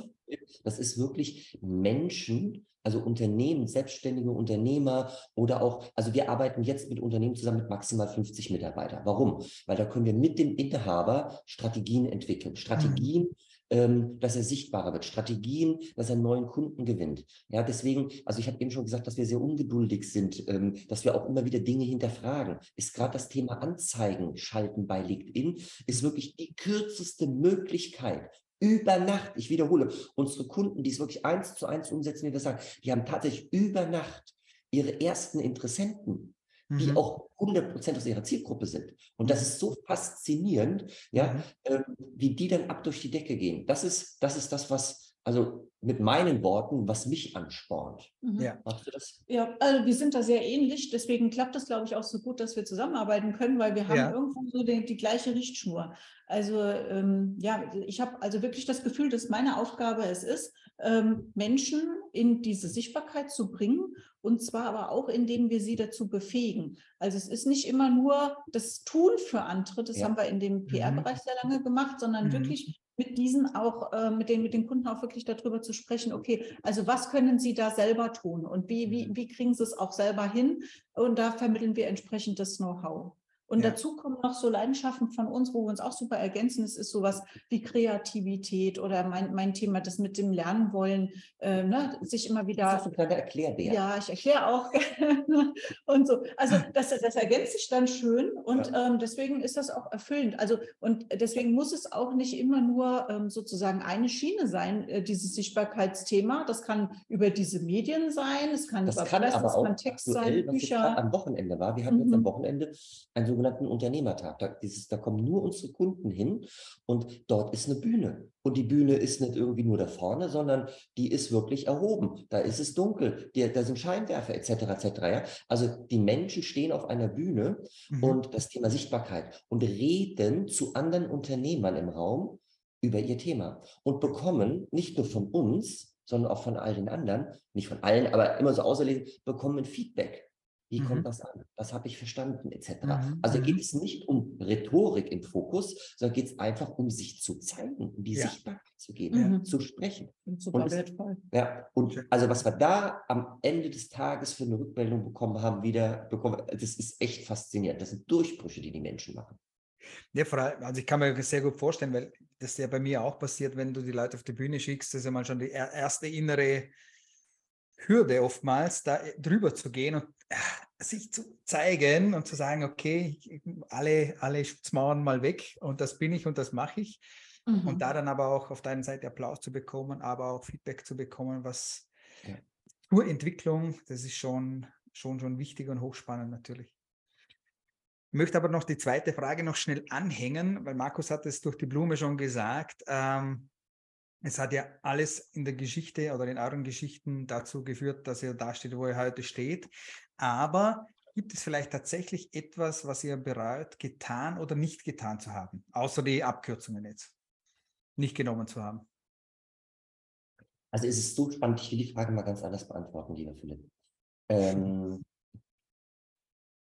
Das ist wirklich Menschen, also Unternehmen, selbstständige Unternehmer oder auch, also wir arbeiten jetzt mit Unternehmen zusammen mit maximal 50 Mitarbeitern. Warum? Weil da können wir mit dem Inhaber Strategien entwickeln. Strategien, ähm, dass er sichtbarer wird. Strategien, dass er neuen Kunden gewinnt. Ja, deswegen, also ich habe eben schon gesagt, dass wir sehr ungeduldig sind, ähm, dass wir auch immer wieder Dinge hinterfragen. Ist gerade das Thema Anzeigen schalten bei LinkedIn, ist wirklich die kürzeste Möglichkeit, über Nacht, ich wiederhole, unsere Kunden, die es wirklich eins zu eins umsetzen, wie wir sagen, die haben tatsächlich über Nacht ihre ersten Interessenten, die Mhm. auch 100% aus ihrer Zielgruppe sind. Und das ist so faszinierend, ja, Mhm. ähm, wie die dann ab durch die Decke gehen. Das ist, das ist das, was, also mit meinen Worten, was mich anspornt. Mhm. Ja. Machst du das? Ja, also wir sind da sehr ähnlich, deswegen klappt das, glaube ich, auch so gut, dass wir zusammenarbeiten können, weil wir haben Ja. irgendwo so die, die gleiche Richtschnur. Also ähm, ja, ich habe also wirklich das Gefühl, dass meine Aufgabe es ist, ähm, Menschen in diese Sichtbarkeit zu bringen und zwar aber auch, indem wir sie dazu befähigen. Also es ist nicht immer nur das Tun für andere, das Ja. haben wir in dem PR-Bereich sehr lange gemacht, sondern Mhm. wirklich mit diesen auch, äh, mit den, mit den Kunden auch wirklich darüber zu sprechen, okay, also was können sie da selber tun und wie, wie, wie kriegen sie es auch selber hin? Und da vermitteln wir entsprechend das Know-how. Und Ja. dazu kommen noch so Leidenschaften von uns, wo wir uns auch super ergänzen. Es ist sowas wie Kreativität oder mein, mein Thema, das mit dem Lernen wollen, äh, ne, sich immer Das wieder ist so ein kleiner Erklärbär. ja, ich erkläre auch und so. Also das, das ergänzt sich dann schön und ähm, deswegen ist das auch erfüllend. Also und deswegen muss es auch nicht immer nur ähm, sozusagen eine Schiene sein, äh, dieses Sichtbarkeitsthema. Das kann über diese Medien sein, es kann Das über kann Presse, aber auch kann Text sein, Bücher. am Wochenende war. Wir hatten jetzt am Mhm. Wochenende einen sogenannten Unternehmertag. Da, dieses, da kommen nur unsere Kunden hin und dort ist eine Bühne. Und die Bühne ist nicht irgendwie nur da vorne, sondern die ist wirklich erhoben. Da ist es dunkel, die, da sind Scheinwerfer etc. etc. Ja? Also die Menschen stehen auf einer Bühne Mhm. und das Thema Sichtbarkeit und reden zu anderen Unternehmern im Raum über ihr Thema und bekommen nicht nur von uns, sondern auch von all den anderen, nicht von allen, aber immer so auserlesen, bekommen Feedback. Wie Mhm. kommt das an? Das habe ich verstanden, etc. Mhm, Also mhm. geht es nicht um Rhetorik im Fokus, sondern geht es einfach um sich zu zeigen, um die Ja. Sichtbarkeit zu geben, Mhm. zu sprechen. Super Und wertvoll. Ja, und also was wir da am Ende des Tages für eine Rückmeldung bekommen haben, wieder bekommen, das ist echt faszinierend. Das sind Durchbrüche, die die Menschen machen. Ja, vor allem, also ich kann mir sehr gut vorstellen, weil das ja bei mir auch passiert, wenn du die Leute auf die Bühne schickst, das ist ja mal schon die er- erste innere Hürde oftmals, da äh, drüber zu gehen und äh, sich zu zeigen und zu sagen, okay, alle, alle Schutzmauern mal weg und das bin ich und das mache ich. Mhm. Und da dann aber auch auf deiner Seite Applaus zu bekommen, aber auch Feedback zu bekommen, was Ja. zur Entwicklung, das ist schon, schon, schon wichtig und hochspannend natürlich. Ich möchte aber noch die zweite Frage noch schnell anhängen, weil Markus hat es durch die Blume schon gesagt. Ähm, es hat ja alles in der Geschichte oder in euren Geschichten dazu geführt, dass ihr da steht, wo ihr heute steht. Aber gibt es vielleicht tatsächlich etwas, was ihr bereut, getan oder nicht getan zu haben, außer die Abkürzungen jetzt nicht genommen zu haben? Also es ist so spannend, ich will die Frage mal ganz anders beantworten, lieber Philipp. Ähm,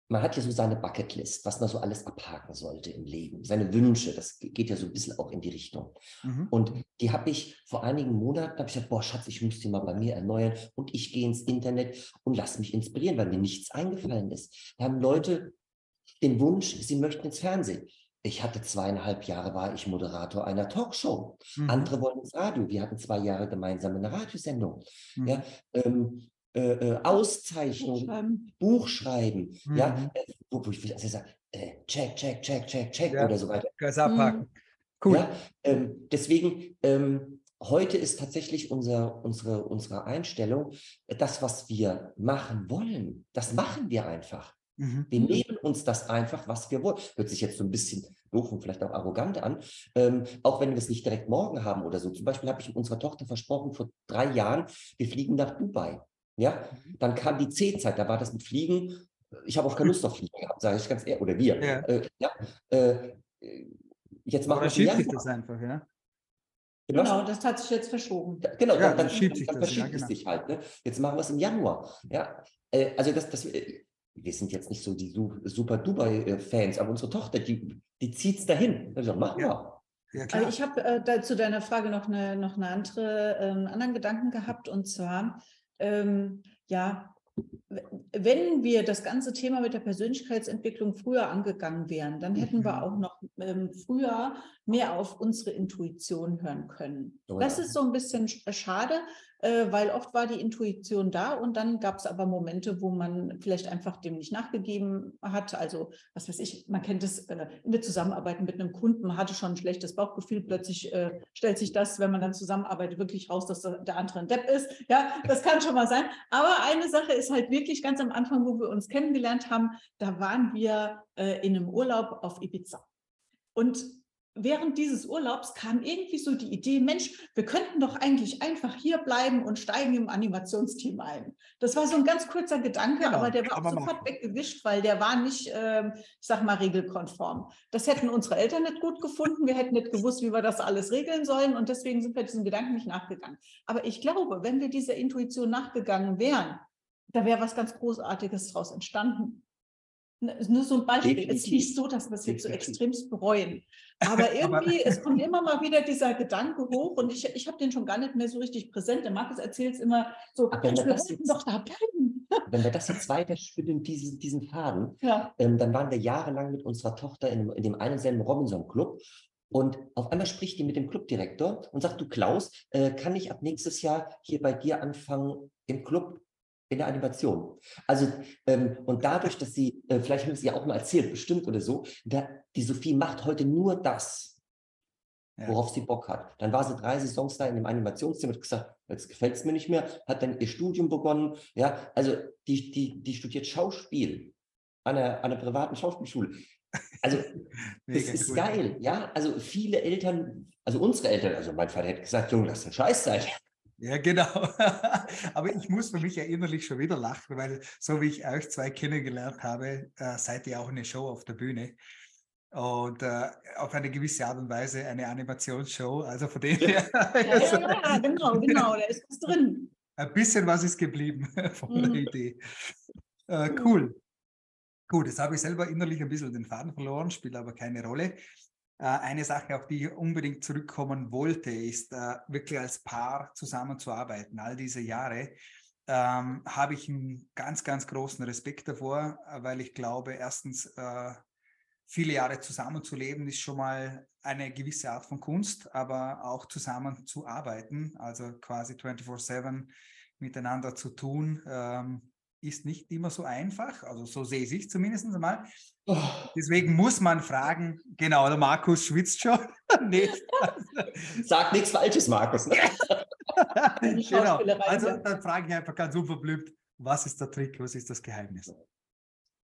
man hat ja so seine Bucketlist, was man so alles abhaken sollte im Leben, seine Wünsche, das geht ja so ein bisschen auch in die Richtung. Mhm. Und die habe ich vor einigen Monaten, habe ich gesagt, boah Schatz, ich muss die mal bei mir erneuern und ich gehe ins Internet und lass mich inspirieren, weil mir nichts eingefallen ist. Da haben Leute den Wunsch, sie möchten ins Fernsehen. Ich hatte zweieinhalb Jahre, war ich Moderator einer Talkshow. Mhm. Andere wollen ins Radio. Wir hatten zwei Jahre gemeinsam eine Radiosendung. Mhm. Ja, ähm, äh, äh, Auszeichnung, Schreiben. Buch schreiben. Ja, Mhm. äh, wo, wo ich also sage, äh, check, check, check, check, check Ja. oder so weiter. Ganz abhaken. Cool. Ja, ähm, deswegen, ähm, heute ist tatsächlich unser, unsere, unsere Einstellung, das, was wir machen wollen, das machen wir einfach. Mhm. Wir nehmen uns das einfach, was wir wollen. Hört sich jetzt so ein bisschen doof und vielleicht auch arrogant an, ähm, auch wenn wir es nicht direkt morgen haben oder so. Zum Beispiel habe ich unserer Tochter versprochen, vor drei Jahren, wir fliegen nach Dubai. Ja, mhm. dann kam die C-Zeit, da war das mit Fliegen. Ich habe auch keine Lust auf Fliegen gehabt, sage ich ganz ehrlich, oder wir. Ja. Äh, ja äh, jetzt machen wir das einfach, ja. Genau, das hat sich jetzt verschoben. Genau, ja, dann, dann, schiebt sich dann das, verschiebt ja, genau. es sich halt. Ne? Jetzt machen wir es im Januar. Ja, äh, also das, das, äh, wir sind jetzt nicht so die super Dubai-Fans, aber unsere Tochter, die, die zieht es dahin. Also machen wir. Ja, also ich habe äh, zu deiner Frage noch eine, noch eine andere, äh, anderen Gedanken gehabt und zwar, ähm, ja, wenn wir das ganze Thema mit der Persönlichkeitsentwicklung früher angegangen wären, dann hätten wir mhm. auch noch ähm, früher mehr auf unsere Intuition hören können. Oh, das ist so ein bisschen schade, weil oft war die Intuition da und dann gab es aber Momente, wo man vielleicht einfach dem nicht nachgegeben hat. Also, was weiß ich, man kennt es äh, in der Zusammenarbeit mit einem Kunden, man hatte schon ein schlechtes Bauchgefühl, plötzlich äh, stellt sich das, wenn man dann zusammenarbeitet, wirklich raus, dass der andere ein Depp ist. Ja, das kann schon mal sein. Aber eine Sache ist halt wirklich ganz am Anfang, wo wir uns kennengelernt haben, da waren wir äh, in einem Urlaub auf Ibiza. Und während dieses Urlaubs kam irgendwie so die Idee, Mensch, wir könnten doch eigentlich einfach hier bleiben und steigen im Animationsteam ein. Das war so ein ganz kurzer Gedanke, genau, aber der war auch sofort weggewischt, weil der war nicht, äh, ich sag mal, regelkonform. Das hätten unsere Eltern nicht gut gefunden. Wir hätten nicht gewusst, wie wir das alles regeln sollen und deswegen sind wir diesem Gedanken nicht nachgegangen. Aber ich glaube, wenn wir dieser Intuition nachgegangen wären, da wäre was ganz Großartiges daraus entstanden. Nur so ein Beispiel. Definitiv. Es ist nicht so, dass wir es jetzt so extremst bereuen. Aber irgendwie, es kommt immer mal wieder dieser Gedanke hoch und ich, ich habe den schon gar nicht mehr so richtig präsent. Der Markus erzählt es immer so, wenn wir, das jetzt, doch da bleiben. Wenn wir das jetzt weiterspinnen, diesen, diesen Faden, ja. ähm, dann waren wir jahrelang mit unserer Tochter in, in dem einen selben Robinson-Club und auf einmal spricht die mit dem Clubdirektor und sagt, du Klaus, äh, kann ich ab nächstes Jahr hier bei dir anfangen im Club in der Animation. Also, ähm, und dadurch, dass sie, äh, vielleicht haben sie ja auch mal erzählt, bestimmt oder so, da, die Sophie macht heute nur das, ja. worauf sie Bock hat. Dann war sie drei Saisons da in dem Animationszimmer und hat gesagt, jetzt gefällt es mir nicht mehr, hat dann ihr Studium begonnen. Ja, also die, die, die studiert Schauspiel an einer, an einer privaten Schauspielschule. Also, das ist cool. geil, ja. Also viele Eltern, also unsere Eltern, also mein Vater hätte gesagt, Junge, lass den Scheiß sein. Ja, genau. Aber ich muss für mich ja innerlich schon wieder lachen, weil so wie ich euch zwei kennengelernt habe, äh, seid ihr auch eine Show auf der Bühne. Und äh, auf eine gewisse Art und Weise eine Animationsshow. Also von dem her. Ja, ja, ja, genau, genau, da ist was drin. Ein bisschen was ist geblieben von der mhm. Idee. Äh, cool. Gut, jetzt habe ich selber innerlich ein bisschen den Faden verloren, spielt aber keine Rolle. Äh, eine Sache, auf die ich unbedingt zurückkommen wollte, ist äh, wirklich als Paar zusammenzuarbeiten. All diese Jahre ähm, habe ich einen ganz, ganz großen Respekt davor, äh, weil ich glaube, erstens, äh, viele Jahre zusammenzuleben ist schon mal eine gewisse Art von Kunst, aber auch zusammen zu arbeiten, also quasi 24-7 miteinander zu tun, ähm, ist nicht immer so einfach. Also so sehe ich es zumindest einmal. Oh. Deswegen muss man fragen, genau, der Markus schwitzt schon. nee. Sag nichts Falsches, Markus. Ne? genau. Also dann frage ich einfach ganz unverblümt, was ist der Trick, was ist das Geheimnis?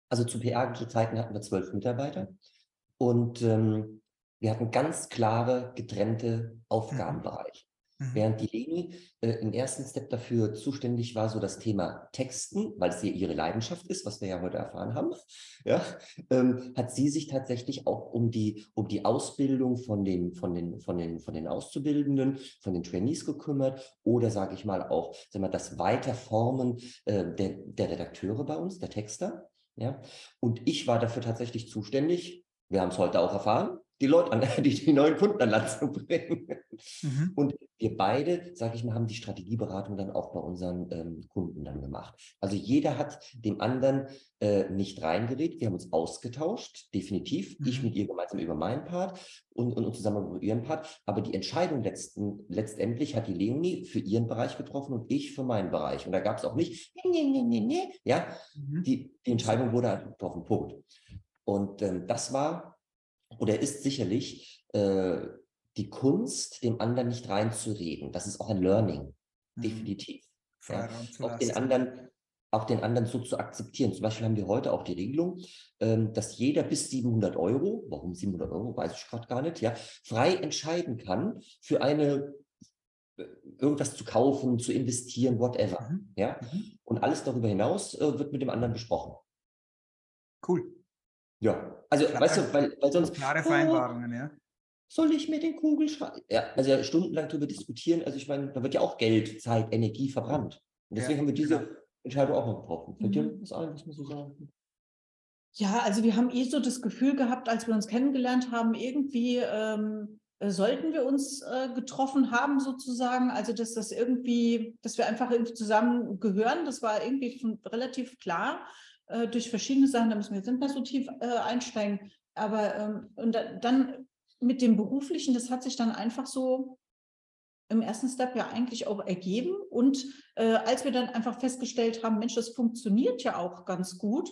Also zu PR-Zeiten hatten wir zwölf Mitarbeiter und ähm, wir hatten ganz klare, getrennte mhm. Aufgabenbereiche. Mhm. Während die Leni äh, im ersten Step dafür zuständig war, so das Thema Texten, weil es ja ihre Leidenschaft ist, was wir ja heute erfahren haben, ja, ähm, hat sie sich tatsächlich auch um die, um die Ausbildung von den, von, den, von, den, von den Auszubildenden, von den Trainees gekümmert oder sage ich mal auch sag mal, das Weiterformen äh, der, der Redakteure bei uns, der Texter. Ja? Und ich war dafür tatsächlich zuständig, wir haben es heute auch erfahren, die Leute an, die, die neuen Kunden an Land zu bringen. Mhm. Und wir beide, sage ich mal, haben die Strategieberatung dann auch bei unseren ähm, Kunden dann gemacht. Also jeder hat dem anderen äh, nicht reingeredet. Wir haben uns ausgetauscht, definitiv. Mhm. Ich mit ihr gemeinsam über meinen Part und, und, und, zusammen über ihren Part. Aber die Entscheidung letzten, letztendlich hat die Leonie für ihren Bereich getroffen und ich für meinen Bereich. Und da gab es auch nicht, nee, nee, nee, nee, ja, mhm. die, die Entscheidung wurde halt getroffen, Punkt. Und ähm, das war oder ist sicherlich äh, die Kunst, dem anderen nicht reinzureden. Das ist auch ein Learning, Mhm. definitiv. Ja. Auch den anderen, auch den anderen so zu akzeptieren. Zum Beispiel haben wir heute auch die Regelung, ähm, dass jeder bis 700 Euro, warum 700 Euro, weiß ich gerade gar nicht, ja, frei entscheiden kann für eine äh, irgendwas zu kaufen, zu investieren, whatever. Mhm. Ja? Mhm. Und alles darüber hinaus äh, wird mit dem anderen besprochen. Cool. Ja, also Klare- weißt du, weil, weil sonst Klare "Oh, Vereinbarungen, ja. soll ich mir den Kugelschreiber? Ja, also ja, stundenlang darüber diskutieren. Also ich meine, da wird ja auch Geld, Zeit, Energie verbrannt. Und deswegen Ja, haben wir diese genau. Entscheidung auch noch getroffen. Fällt dir Mhm. was ein, was man so sagen? Ja, also wir haben eh so das Gefühl gehabt, als wir uns kennengelernt haben, irgendwie ähm, äh, sollten wir uns äh, getroffen haben sozusagen. Also dass das irgendwie, dass wir einfach irgendwie zusammen gehören. Das war irgendwie schon relativ klar äh, durch verschiedene Sachen. Da müssen wir jetzt nicht mehr so tief äh, einsteigen. Aber ähm, und da, dann mit dem Beruflichen, das hat sich dann einfach so im ersten Step ja eigentlich auch ergeben. Und äh, als wir dann einfach festgestellt haben, Mensch, das funktioniert ja auch ganz gut,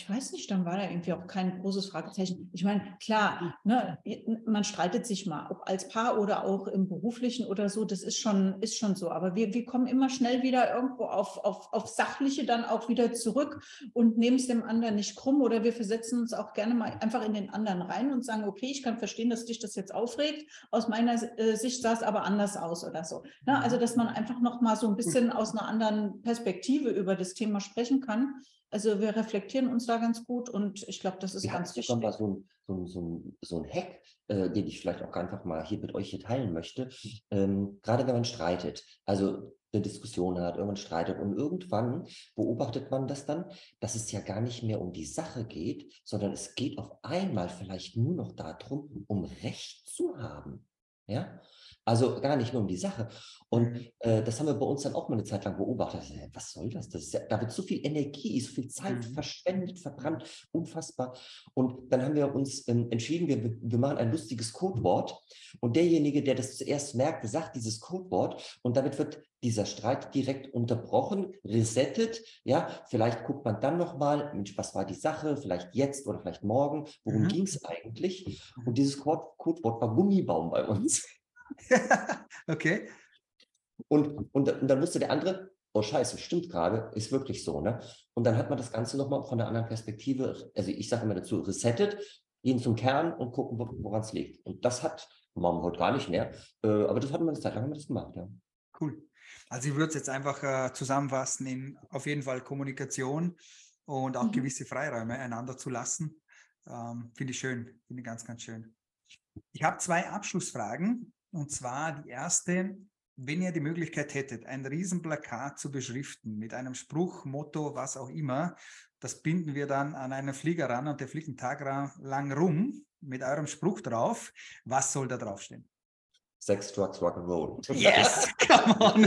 ich weiß nicht, dann war da irgendwie auch kein großes Fragezeichen. Ich meine, klar, ne, man streitet sich mal, ob als Paar oder auch im Beruflichen oder so, das ist schon, ist schon so. Aber wir, wir kommen immer schnell wieder irgendwo auf, auf, auf Sachliche dann auch wieder zurück und nehmen es dem anderen nicht krumm oder wir versetzen uns auch gerne mal einfach in den anderen rein und sagen, okay, ich kann verstehen, dass dich das jetzt aufregt. Aus meiner äh, Sicht sah es aber anders aus oder so. Ne? Also, dass man einfach noch mal so ein bisschen aus einer anderen Perspektive über das Thema sprechen kann. Also wir reflektieren uns da ganz gut und ich glaube, das ist Wir ganz wichtig. mal so ein, so ein, so ein, so ein Hack, äh, den ich vielleicht auch einfach mal hier mit euch hier teilen möchte. Ähm, gerade wenn man streitet, also eine Diskussion hat, irgendwann streitet und irgendwann beobachtet man das dann, dass es ja gar nicht mehr um die Sache geht, sondern es geht auf einmal vielleicht nur noch darum, um Recht zu haben. Ja, also gar nicht nur um die Sache. Und Mhm. äh, das haben wir bei uns dann auch mal eine Zeit lang beobachtet. Was soll das? das ja, da wird so viel Energie, so viel Zeit Mhm. verschwendet, verbrannt, unfassbar. Und dann haben wir uns ähm, entschieden, wir, wir machen ein lustiges Codewort. Und derjenige, der das zuerst merkte, sagt dieses Codewort. Und damit wird dieser Streit direkt unterbrochen, resettet. Ja, vielleicht guckt man dann nochmal, Mensch, was war die Sache? Vielleicht jetzt oder vielleicht morgen. Worum Mhm. ging es eigentlich? Und dieses Code, Codewort war Gummibaum bei uns. okay. Und, und, und dann wusste der andere, oh scheiße, stimmt gerade, ist wirklich so. Ne? Und dann hat man das Ganze nochmal von einer anderen Perspektive, also ich sage immer dazu, resettet, gehen zum Kern und gucken, wo- woran es liegt. Und das hat, machen wir heute gar nicht mehr, äh, aber das hatten wir eine Zeit lang haben wir das gemacht. Ja. Cool. Also ich würde es jetzt einfach äh, zusammenfassen in auf jeden Fall Kommunikation und auch Mhm. gewisse Freiräume einander zu lassen. Ähm, finde ich schön, finde ich ganz, ganz schön. Ich habe zwei Abschlussfragen und zwar die erste, wenn ihr die Möglichkeit hättet, ein Riesenplakat zu beschriften mit einem Spruch, Motto, was auch immer, das binden wir dann an einen Flieger ran und der fliegt einen Tag lang rum mit eurem Spruch drauf. Was soll da draufstehen? Sex, Drugs, Rock'n'Roll. Yes, come on.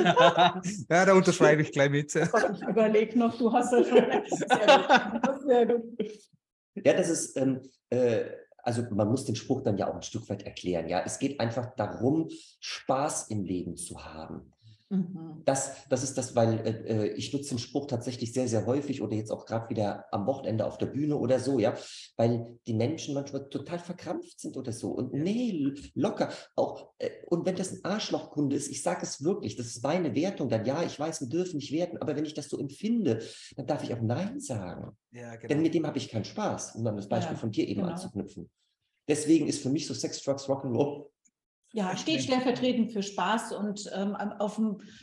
ja, da unterschreibe ich gleich mit. Ich überlege noch, du hast ja schon recht. Sehr gut. Sehr gut. Ja, das ist, ähm, äh, also man muss den Spruch dann ja auch ein Stück weit erklären. Ja, es geht einfach darum, Spaß im Leben zu haben. Mhm. Das, das ist das, weil äh, äh, ich nutze den Spruch tatsächlich sehr, sehr häufig oder jetzt auch gerade wieder am Wochenende auf der Bühne oder so, ja, weil die Menschen manchmal total verkrampft sind oder so und nee, locker auch. Äh, und wenn das ein Arschlochkunde ist, ich sage es wirklich, das ist meine Wertung, dann ja, ich weiß, wir dürfen nicht werten, aber wenn ich das so empfinde, dann darf ich auch Nein sagen. Ja, Denn genau. mit dem habe ich keinen Spaß, um dann das Beispiel Ja, von dir eben genau. anzuknüpfen. Deswegen ist für mich so Sex, Drugs, Rock'n'Roll Ja, steht stellvertretend für Spaß und ähm, auf,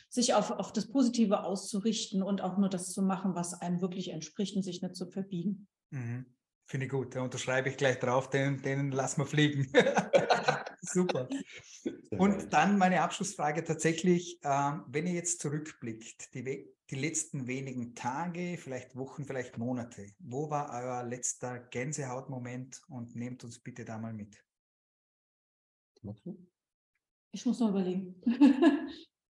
sich auf, auf das Positive auszurichten und auch nur das zu machen, was einem wirklich entspricht und sich nicht zu verbiegen. Mhm. Finde ich gut. Da unterschreibe ich gleich drauf, den, den lassen wir fliegen. Super. Und dann meine Abschlussfrage tatsächlich, ähm, wenn ihr jetzt zurückblickt, die, die letzten wenigen Tage, vielleicht Wochen, vielleicht Monate, wo war euer letzter Gänsehautmoment und nehmt uns bitte da mal mit. Ich muss noch überlegen.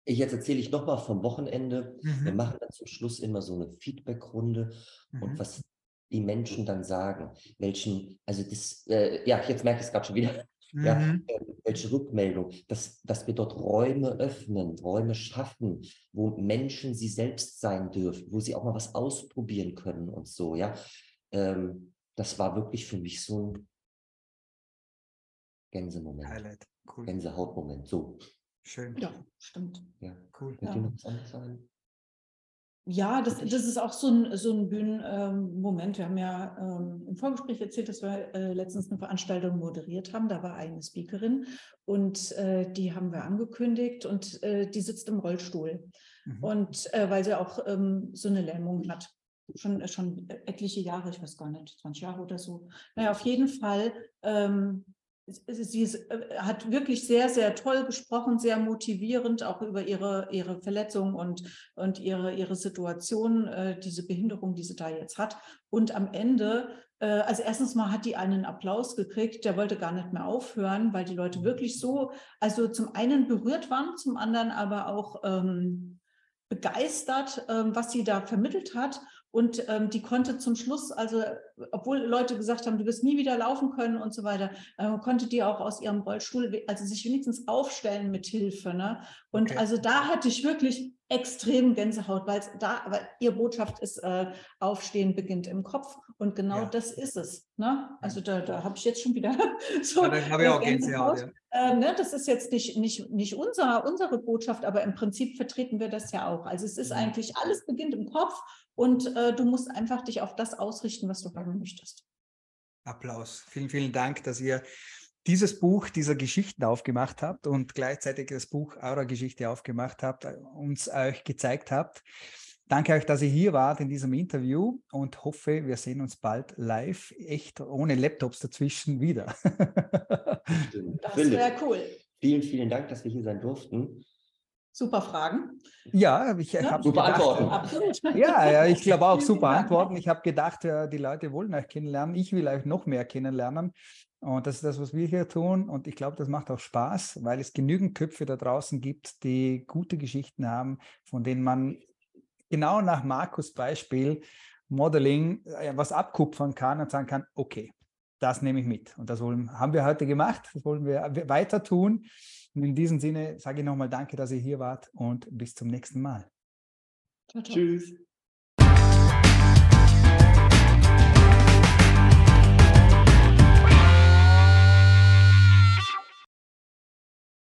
Ich, jetzt erzähle ich nochmal vom Wochenende. Wir Mhm. machen dann zum Schluss immer so eine Feedback-Runde und Mhm. was die Menschen dann sagen, welchen, also das, äh, ja, jetzt merke ich es gerade schon wieder, ja, Mhm. äh, welche Rückmeldung, dass, dass wir dort Räume öffnen, Räume schaffen, wo Menschen sie selbst sein dürfen, wo sie auch mal was ausprobieren können und so, ja. Ähm, das war wirklich für mich so ein Gänsemoment. Highlight. Cool. Gänsehautmoment. So. Schön. Ja, stimmt. Ja. Cool. Wird Ja. dir noch was anderes sein? Ja, das, das ist auch so ein, so ein Bühnenmoment. wir haben ja ähm, im Vorgespräch erzählt, dass wir äh, letztens eine Veranstaltung moderiert haben. Da war eine Speakerin und äh, die haben wir angekündigt und äh, die sitzt im Rollstuhl. Mhm. Und äh, weil sie auch ähm, so eine Lähmung hat. Schon, schon etliche Jahre, ich weiß gar nicht, 20 Jahre oder so. Naja, auf jeden Fall. Sie äh, hat wirklich sehr, sehr toll gesprochen, sehr motivierend, auch über ihre, ihre Verletzung und, und ihre, ihre Situation, äh, diese Behinderung, die sie da jetzt hat. Und am Ende, äh, also erstens mal hat die einen Applaus gekriegt, der wollte gar nicht mehr aufhören, weil die Leute wirklich so, also zum einen berührt waren, zum anderen aber auch ähm, begeistert, ähm, was sie da vermittelt hat. Und ähm, die konnte zum Schluss, also obwohl Leute gesagt haben, du wirst nie wieder laufen können und so weiter, äh, konnte die auch aus ihrem Rollstuhl, also sich wenigstens aufstellen mit Hilfe. Ne? Und Okay. also da hatte ich wirklich extrem Gänsehaut, weil es da, aber ihr Botschaft ist, äh, Aufstehen beginnt im Kopf. Und genau Ja. das ist es. Ne? Also da, da habe ich jetzt schon wieder so Ja, dann habe ich äh, auch Gänsehaut. Ja. ähm, ne, das ist jetzt nicht, nicht, nicht unser, unsere Botschaft, aber im Prinzip vertreten wir das ja auch. Also es ist Mhm. eigentlich, alles beginnt im Kopf und äh, du musst einfach dich auf das ausrichten, was du haben möchtest. Applaus. Vielen, vielen Dank, dass ihr dieses Buch dieser Geschichten aufgemacht habt und gleichzeitig das Buch eurer Geschichte aufgemacht habt, äh, uns euch gezeigt habt. Danke euch, dass ihr hier wart in diesem Interview und hoffe, wir sehen uns bald live, echt ohne Laptops dazwischen wieder. Das wäre cool. vielen, vielen Dank, dass wir hier sein durften. Super Fragen. ja, ich Ja, habe super Antworten. Absolut. Ja, ja, ich glaube auch super. Antworten. Ich habe gedacht, äh, die Leute wollen euch kennenlernen. Ich will euch noch mehr kennenlernen. Und das ist das, was wir hier tun. Und ich glaube, das macht auch Spaß, weil es genügend Köpfe da draußen gibt, die gute Geschichten haben, von denen man genau nach Markus Beispiel Modeling äh, was abkupfern kann und sagen kann, okay, das nehme ich mit. Und das wollen, haben wir heute gemacht. Das wollen wir weiter tun. Und in diesem Sinne sage ich nochmal Danke, dass ihr hier wart und bis zum nächsten Mal. Ciao, ciao. Tschüss.